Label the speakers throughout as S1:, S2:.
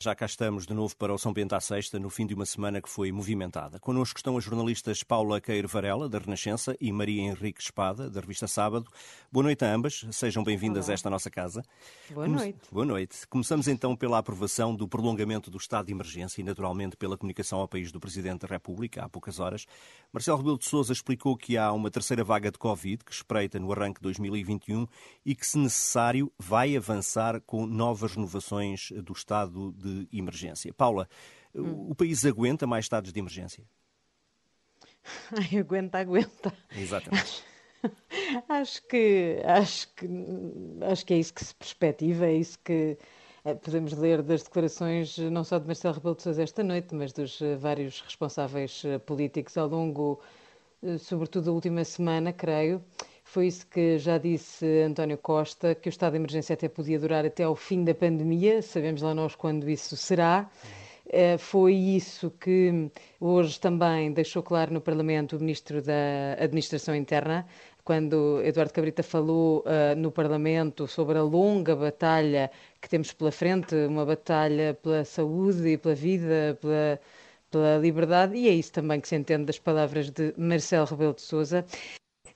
S1: Já cá estamos de novo para o São Bento à Sexta, no fim de uma semana que foi movimentada. Connosco estão as jornalistas Paula Queiro Varela, da Renascença, e Maria Henrique Espada, da revista Sábado. Boa noite a ambas, sejam bem-vindas a esta nossa casa.
S2: Boa noite.
S1: Boa noite. Começamos então pela aprovação do prolongamento do estado de emergência e, naturalmente, pela comunicação ao país do Presidente da República, há poucas horas. Marcelo Rebelo de Sousa explicou que há uma terceira vaga de Covid que espreita no arranque de 2021 e que, se necessário, vai avançar com novas renovações do estado de de emergência. Paula, hum. o país aguenta mais estados de emergência?
S2: Ai, aguenta, aguenta.
S1: Exatamente.
S2: Acho que, acho que, acho que é isso que se perspectiva, é isso que é, podemos ler das declarações não só de Marcelo Rebelo de Sousa esta noite, mas dos eh, vários responsáveis eh, políticos ao longo, sobretudo da última semana, creio. Foi isso que já disse António Costa, que o estado de emergência até podia durar até ao fim da pandemia, sabemos lá nós quando isso será. Eh, foi isso que hoje também deixou claro no Parlamento o Ministro da Administração Interna, quando Eduardo Cabrita falou uh, no Parlamento sobre a longa batalha que temos pela frente, uma batalha pela saúde e pela vida, pela, pela liberdade, e é isso também que se entende das palavras de Marcelo Rebelo de Sousa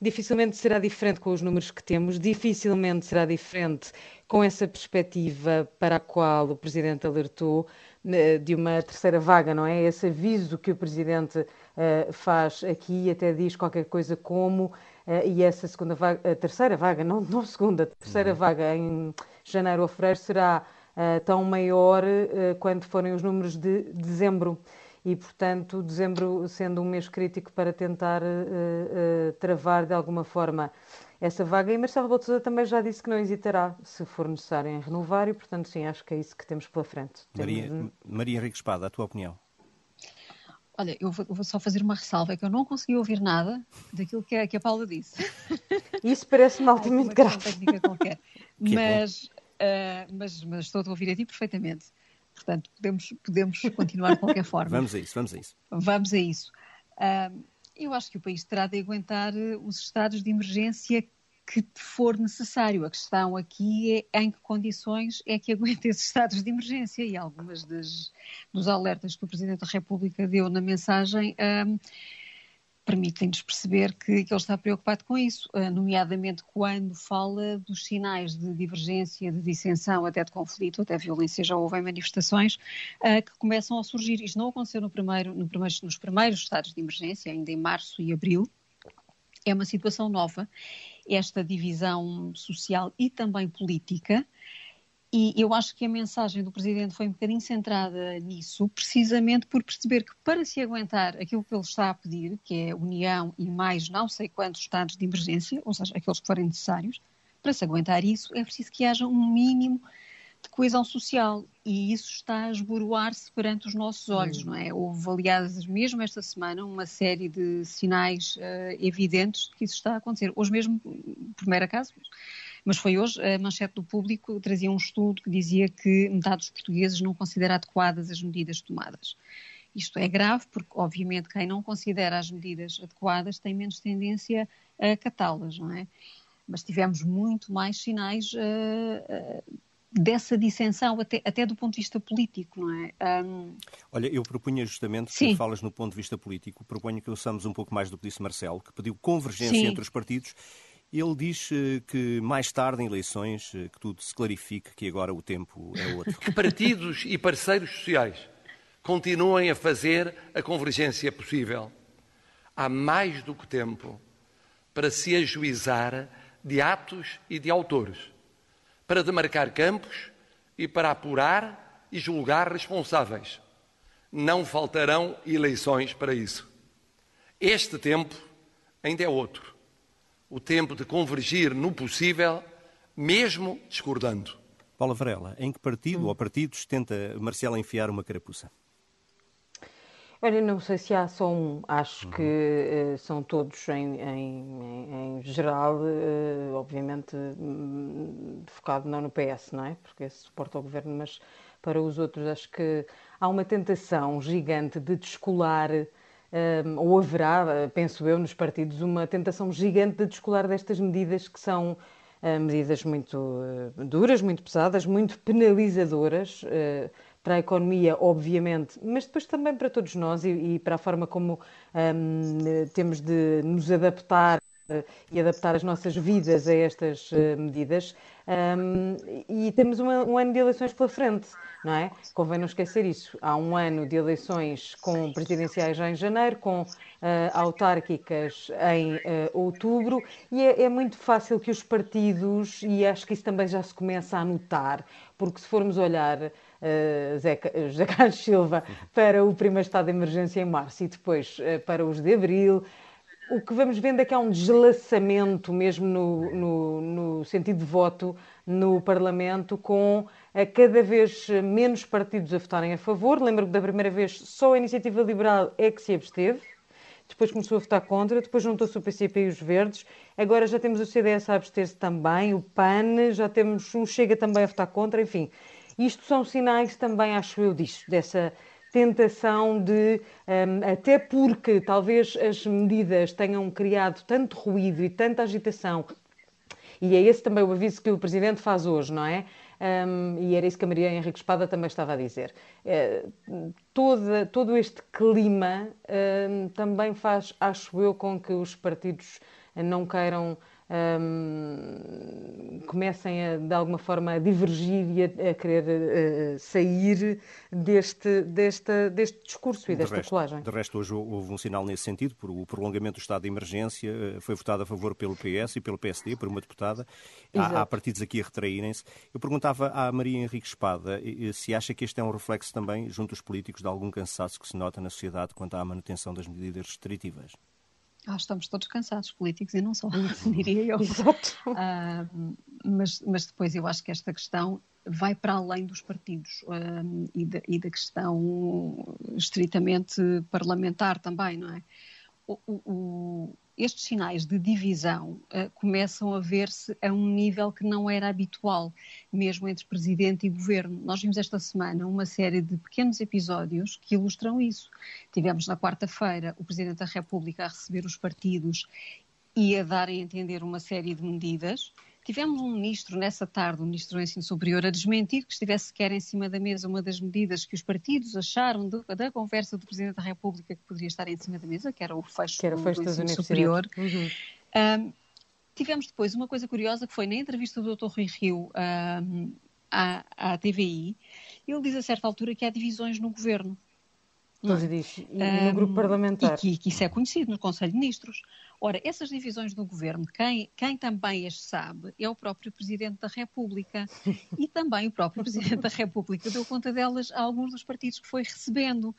S2: dificilmente será diferente com os números que temos, dificilmente será diferente com essa perspectiva para a qual o Presidente alertou né, de uma terceira vaga, não é? Esse aviso que o Presidente uh, faz aqui até diz qualquer coisa como uh, e essa segunda vaga, a terceira vaga, não, não segunda, terceira uhum. vaga em janeiro ou fevereiro será uh, tão maior quando forem os números de dezembro e, portanto, dezembro sendo um mês crítico para tentar uh, uh, travar de alguma forma essa vaga. E Marcelo Rebelo também já disse que não hesitará, se for necessário, em renovar e, portanto, sim, acho que é isso que temos pela frente.
S1: Maria, temos... Maria Henrique Espada, a tua opinião?
S3: Olha, eu vou, eu vou, só fazer uma ressalva, é que eu não consegui ouvir nada daquilo que a, que a Paula disse.
S2: Isso parece-me altamente grave.
S3: técnica qualquer. mas, uh, mas, mas estou a ouvir a ti perfeitamente. Portanto, podemos, podemos continuar de qualquer forma.
S1: vamos a isso, vamos a isso.
S3: Vamos a isso. Uh, eu acho que o país terá de aguentar eh, os estados de emergência que for necessário. A questão aqui é em que condições é que aguenta esses estados de emergência e algumas das, dos alertas que o Presidente da República deu na mensagem permitem-nos perceber que, que, ele está preocupado com isso, eh, nomeadamente quando fala dos sinais de divergência, de dissensão, até de conflito, até violência, já houve manifestações, uh, que começam a surgir. Isto não aconteceu no primeiro, no primeiro, nos primeiros estados de emergência, ainda em março e abril. É uma situação nova, esta divisão social e também política, e eu acho que a mensagem do Presidente foi um bocadinho centrada nisso, precisamente por perceber que para se aguentar aquilo que ele está a pedir, que é união e mais não sei quantos estados de emergência, ou seja, aqueles que forem necessários, para se aguentar isso é preciso que haja um mínimo de coesão social e isso está a esboroar-se perante os nossos olhos, não é? Houve, aliás, mesmo esta semana, uma série de sinais uh, evidentes de que isso está a acontecer. Hoje mesmo, por mero acaso, mas foi hoje, a manchete do público trazia um estudo que dizia que metade dos portugueses não considera adequadas as medidas tomadas. Isto é grave porque, obviamente, quem não considera as medidas adequadas tem menos tendência a catá-las, não é? Mas tivemos muito mais sinais uh, uh, dessa dissensão, até, até, do ponto de vista político, não é? Um...
S1: Olha, eu propunha justamente, Sim. falas no ponto de vista político, proponho que ouçamos um pouco mais do que disse Marcelo, que pediu convergência Sim. entre os partidos ele diz eh, que mais tarde em eleições eh, que tudo se clarifique, que agora o tempo é outro.
S4: Que partidos e parceiros sociais continuem a fazer a convergência possível. Há mais do que tempo para se ajuizar de atos e de autores, para demarcar campos e para apurar e julgar responsáveis. Não faltarão eleições para isso. Este tempo ainda é outro o tempo de convergir no possível, mesmo discordando.
S1: Paula Varela, em que partido hum. ou partidos tenta Marcelo enfiar uma carapuça?
S2: Olha, não sei se há só um, acho uhum. que uh, são todos em, em, em geral, uh, obviamente um, focado não no PS, não é? Porque esse suporta o governo, mas para os outros acho que há uma tentação gigante de descolar ou haverá, penso eu, nos partidos, uma tentação gigante de descolar destas medidas que são ah, medidas muito ah, duras, muito pesadas, muito penalizadoras, ah, para a economia, obviamente, mas depois também para todos nós e, para a forma como temos de nos adaptar e adaptar as nossas vidas a estas uh, medidas. Um, e temos uma, um ano de eleições pela frente, não é? Convém não esquecer isso. Há um ano de eleições com presidenciais já em janeiro, com uh, autárquicas em uh, outubro, e é, é, muito fácil que os partidos, e acho que isso também já se começa a notar, porque se formos olhar. Uh, José Carlos Silva para o primeiro estado de emergência em março e depois uh, para os de abril, o que vamos vendo é que há um deslaçamento mesmo no, no, no sentido de voto no Parlamento, com a cada vez menos partidos a votarem a favor. Lembro que da primeira vez só a Iniciativa Liberal é que se absteve, depois começou a votar contra, depois juntou-se o PCP e os Verdes, agora já temos o CDS a abster-se também, o PAN, já temos o Chega também a votar contra, enfim. Isto são sinais também, acho eu, disso, dessa tentação de, um, até porque talvez as medidas tenham criado tanto ruído e tanta agitação, e é esse também o aviso que o Presidente faz hoje, não é? Um, e era isso que a Maria Henrique Espada também estava a dizer. É, toda, todo este clima um, também faz, acho eu, com que os partidos não queiram um, comecem a, de alguma forma a divergir e a, a querer uh, sair deste, deste, deste discurso e de desta
S1: resto,
S2: colagem.
S1: De resto, hoje houve um sinal nesse sentido, por o prolongamento do estado de emergência eh, foi votado a favor pelo PS e pelo PSD, por uma deputada. Há, há, partidos aqui a retraírem-se. Eu perguntava à Maria Henrique Espada se acha que este é um reflexo também, junto aos políticos, de algum cansaço que se nota na sociedade quanto à manutenção das medidas restritivas.
S3: Ah, estamos todos cansados, políticos e não só, diria eu.
S2: Exato.
S3: Ah, mas, mas depois eu acho que esta questão vai para além dos partidos ah, e, da, e, da, questão estritamente parlamentar também, não é? O, o, estes sinais de divisão uh, começam a ver-se a um nível que não era habitual, mesmo entre presidente e governo. Nós vimos esta semana uma série de pequenos episódios que ilustram isso. Tivemos na quarta-feira o presidente da República a receber os partidos e a dar a entender uma série de medidas Tivemos um ministro nessa tarde, o um ministro do Ensino Superior, a desmentir que estivesse sequer em cima da mesa uma das medidas que os partidos acharam da conversa do Presidente da República que poderia estar em cima da mesa, que era o fecho,
S2: que era o fecho
S3: do,
S2: do
S3: Ensino Superior. Uhum. Um, tivemos depois uma coisa curiosa que foi na entrevista do Dr. Rui Rio um, à, à TVI, ele diz a certa altura que há divisões no governo.
S2: Pois diz, e no um, grupo parlamentar.
S3: E que, que, isso é conhecido no Conselho de Ministros. Ora, essas divisões do governo, quem, quem também as sabe é o próprio Presidente da República. e também o próprio Presidente da República deu conta delas a alguns dos partidos que foi recebendo.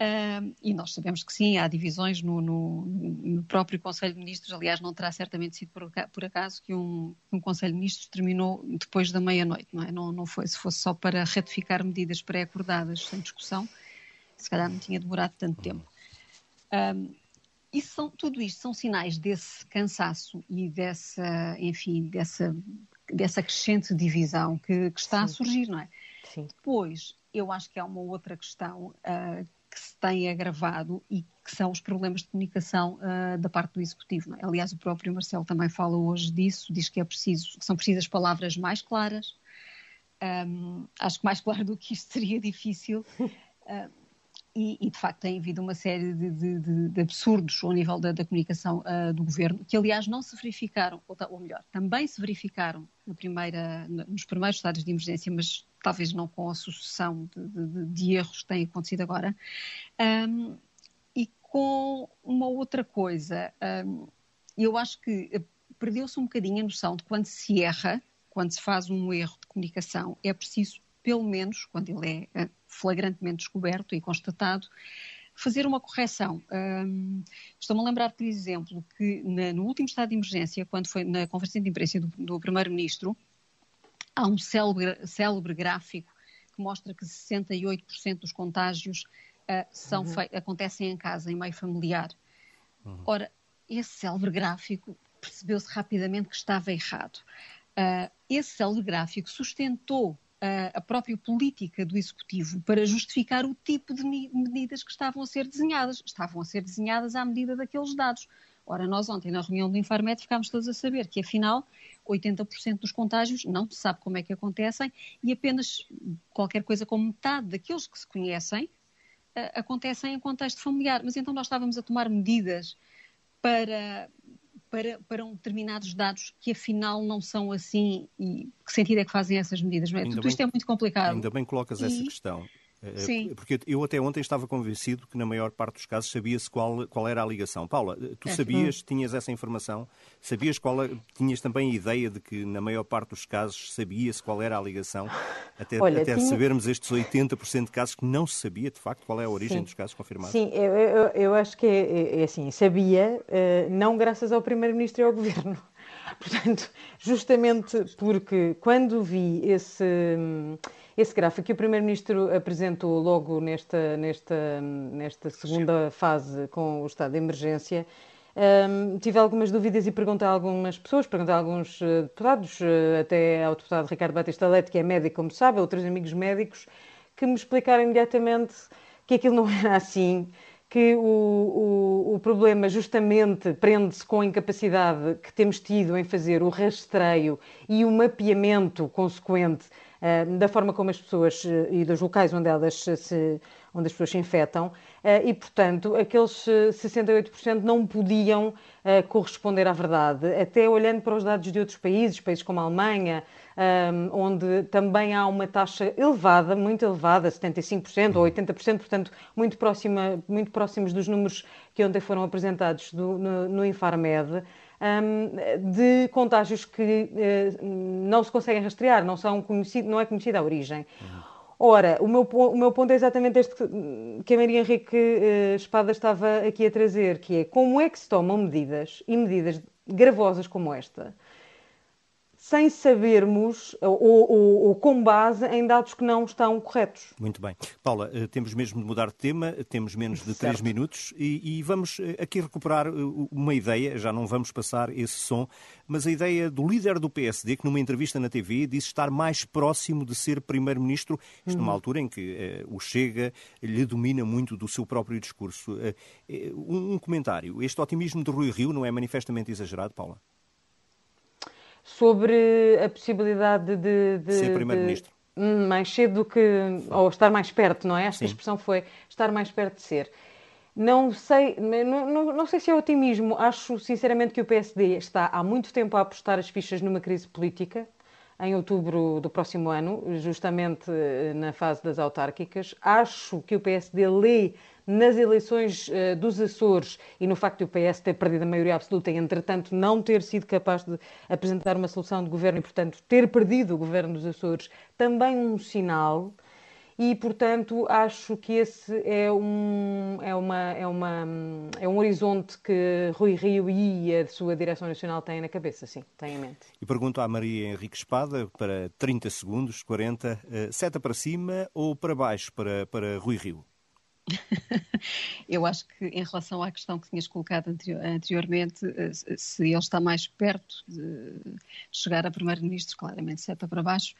S3: Uh, e nós sabemos que sim, há divisões no, no, no, próprio Conselho de Ministros. Aliás, não terá certamente sido por, por acaso que um, um, Conselho de Ministros terminou depois da meia-noite, não é? Não, não foi, se fosse só para ratificar medidas pré-acordadas sem discussão, se calhar não tinha demorado tanto tempo. Um, e são, tudo isto são sinais desse cansaço e dessa, enfim, dessa, dessa crescente divisão que, que está Sim. a surgir, não é?
S2: Sim.
S3: Depois, eu acho que há uma outra questão uh, que se tem agravado e que são os problemas de comunicação uh, da parte do Executivo. É? Aliás, o próprio Marcelo também fala hoje disso, diz que é preciso, que são precisas palavras mais claras. Um, acho que mais claro do que isto seria difícil. Uh, E, e, de facto tem havido uma série de, de, de absurdos ao nível da, da comunicação uh, do governo, que aliás não se verificaram, ou, ou, melhor, também se verificaram na primeira, nos primeiros estados de emergência, mas talvez não com a sucessão de, de erros que têm acontecido agora. Um, e com uma outra coisa, um, eu acho que perdeu-se um bocadinho a noção de quando se erra, quando se faz um erro de comunicação, é preciso pelo menos, quando ele é eh, flagrantemente descoberto e constatado, fazer uma correção. Um, Estou-me a lembrar, por exemplo, que na, no último estado de emergência, quando foi na conferência de imprensa do, do Primeiro-Ministro, há um célebre, célebre, gráfico que mostra que 68% dos contágios uh, são uhum. acontecem em casa, em meio familiar. Uhum. Ora, esse célebre gráfico percebeu-se rapidamente que estava errado. Uh, esse célebre gráfico sustentou a própria política do Executivo para justificar o tipo de medidas que estavam a ser desenhadas. Estavam a ser desenhadas à medida daqueles dados. Ora, nós ontem, na reunião do Infarmed, ficámos todos a saber que, afinal, 80% dos contágios não se sabe como é que acontecem e apenas qualquer coisa como metade daqueles que se conhecem uh, acontecem em contexto familiar. Mas então nós estávamos a tomar medidas para, para, para um determinados dados que afinal não são assim e que sentido é que fazem essas medidas? Não é? Tudo bem, isto é muito complicado.
S1: Ainda bem colocas e... essa questão. Eh, Sim. Porque eu até ontem estava convencido que na maior parte dos casos sabia-se qual, qual era a ligação. Paula, eh, tu sabias, tinhas essa informação? Sabias qual, tinhas também a ideia de que na maior parte dos casos sabia-se qual era a ligação? Até, Olha, até tinha... sabermos estes 80% de casos que não se sabia de facto qual é a origem Sim. dos casos confirmados?
S2: Sim, eu, eu, eu acho que é, é, é assim, sabia, eh, não graças ao Primeiro-Ministro e ao Governo. Portanto, justamente porque quando vi esse esse gráfico que o Primeiro-Ministro apresentou logo nesta, nesta, nesta segunda fase com o estado de emergência, um, tive algumas dúvidas e perguntei a algumas pessoas, perguntei a alguns uh, deputados, uh, até ao deputado Ricardo Batista Leite, que é médico, como sabe, outros amigos médicos, que me explicaram imediatamente que aquilo não era assim, que o, o, o problema justamente prende-se com a incapacidade que temos tido em fazer o rastreio e o mapeamento consequente eh, da forma como as pessoas eh, e dos locais onde elas se, onde as pessoas se infectam eh, e, portanto, aqueles 68% não podiam corresponder à verdade. Até olhando para os dados de outros países, países como a Alemanha, onde também há uma taxa elevada, muito elevada, 75% ou 80%, portanto, muito, próxima, muito próximos dos números que ontem foram apresentados no, no Infarmed de contágios que eh, não se conseguem rastrear, não, são conhecido, não é conhecida a origem. Ora, o meu, o meu ponto é exatamente este que a Maria Henrique uh, Espada estava aqui a trazer, que é como é que se tomam medidas, e medidas gravosas como esta, sem sabermos ou, ou, ou, com base em dados que não estão corretos.
S1: Muito bem. Paula, eh, temos mesmo de mudar de tema, temos menos de três minutos e, e, vamos eh, aqui recuperar eh, uma ideia, já não vamos passar esse som, mas a ideia do líder do PSD, que numa entrevista na TV disse estar mais próximo de ser primeiro-ministro, isto numa uhum. altura em que o Chega lhe domina muito do seu próprio discurso. Uh, um, um comentário. Este otimismo de Rui Rio não é manifestamente exagerado, Paula?
S2: Sobre a possibilidade de, de
S1: ser primeiro-ministro.
S2: Hum, mais cedo do que. ou estar mais perto, não é? Esta Sim. expressão foi estar mais perto de ser. Não sei, não, não, não, sei se é otimismo. Acho sinceramente que o PSD está há muito tempo a apostar as fichas numa crise política, em outubro do próximo ano, justamente eh, na fase das autárquicas. Acho que o PSD lê nas eleições uh, dos Açores e no facto de o PS ter perdido a maioria absoluta e, entretanto, não ter sido capaz de apresentar uma solução de governo e, portanto, ter perdido o governo dos Açores, também um sinal. E, portanto, acho que esse é um, é, uma, é, uma, é um horizonte que Rui Rio e a sua Direção Nacional têm na cabeça, sim, têm em mente.
S1: E pergunto à Maria Henrique Espada, para 30 segundos, 40, uh, seta para cima ou para baixo para, para Rui Rio?
S3: Eu acho que em relação à questão que tinhas colocado anteriormente, eh, se ele está mais perto de chegar a primeiro-ministro, claramente seta para baixo,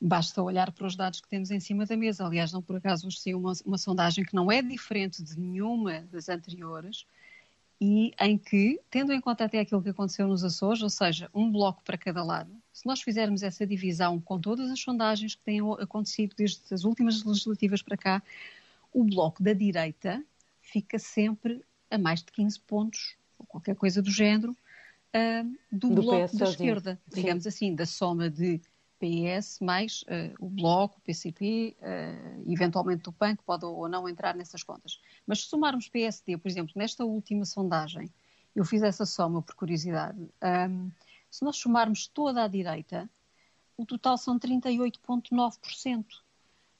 S3: basta olhar para os dados que temos em cima da mesa. Aliás, não por acaso hoje uma, uma sondagem que não é diferente de nenhuma das anteriores e em que, tendo em conta até aquilo que aconteceu nos Açores, ou seja, um bloco para cada lado, se nós fizermos essa divisão com todas as sondagens que têm acontecido desde as últimas legislativas para cá, o bloco da direita fica sempre a mais de 15 pontos, ou qualquer coisa do género, uh, do, do, bloco PS da esquerda, Sim. digamos assim, da soma de PS mais uh, o Bloco, o PCP, uh, eventualmente do PAN, que pode ou não entrar nessas contas. Mas se somarmos PSD, por exemplo, nesta última sondagem, eu fiz essa soma por curiosidade, um, se nós somarmos toda a direita, o total são 38,9%.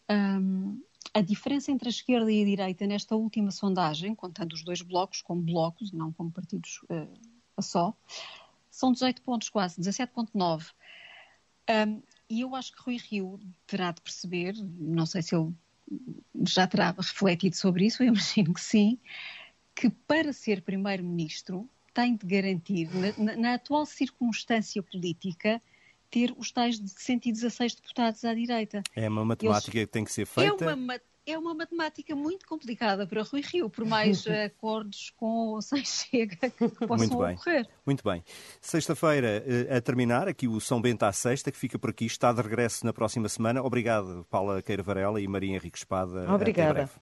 S3: Um, a diferença entre a esquerda e a direita nesta última sondagem, contando os dois blocos como blocos, não como partidos uh, a só, são 18 pontos quase, 17,9. Um, e eu acho que Rui Rio terá de perceber, não sei se ele já terá refletido sobre isso, eu imagino que sim, que para ser primeiro-ministro tem de garantir, na, na atual circunstância política, ter os tais 116 deputados à direita.
S1: É uma matemática Eles... que tem que ser feita?
S3: É uma, é uma matemática muito complicada para Rui Rio, por mais acordos com ou sem chega que possam
S1: Muito bem.
S3: ocorrer.
S1: Muito bem. Sexta-feira eh, a terminar, aqui o São Bento à Sexta, que fica por aqui, está de regresso na próxima semana. Obrigado, Paula Queira Varela e Maria Henrique Espada. Até
S2: Obrigada.
S1: breve.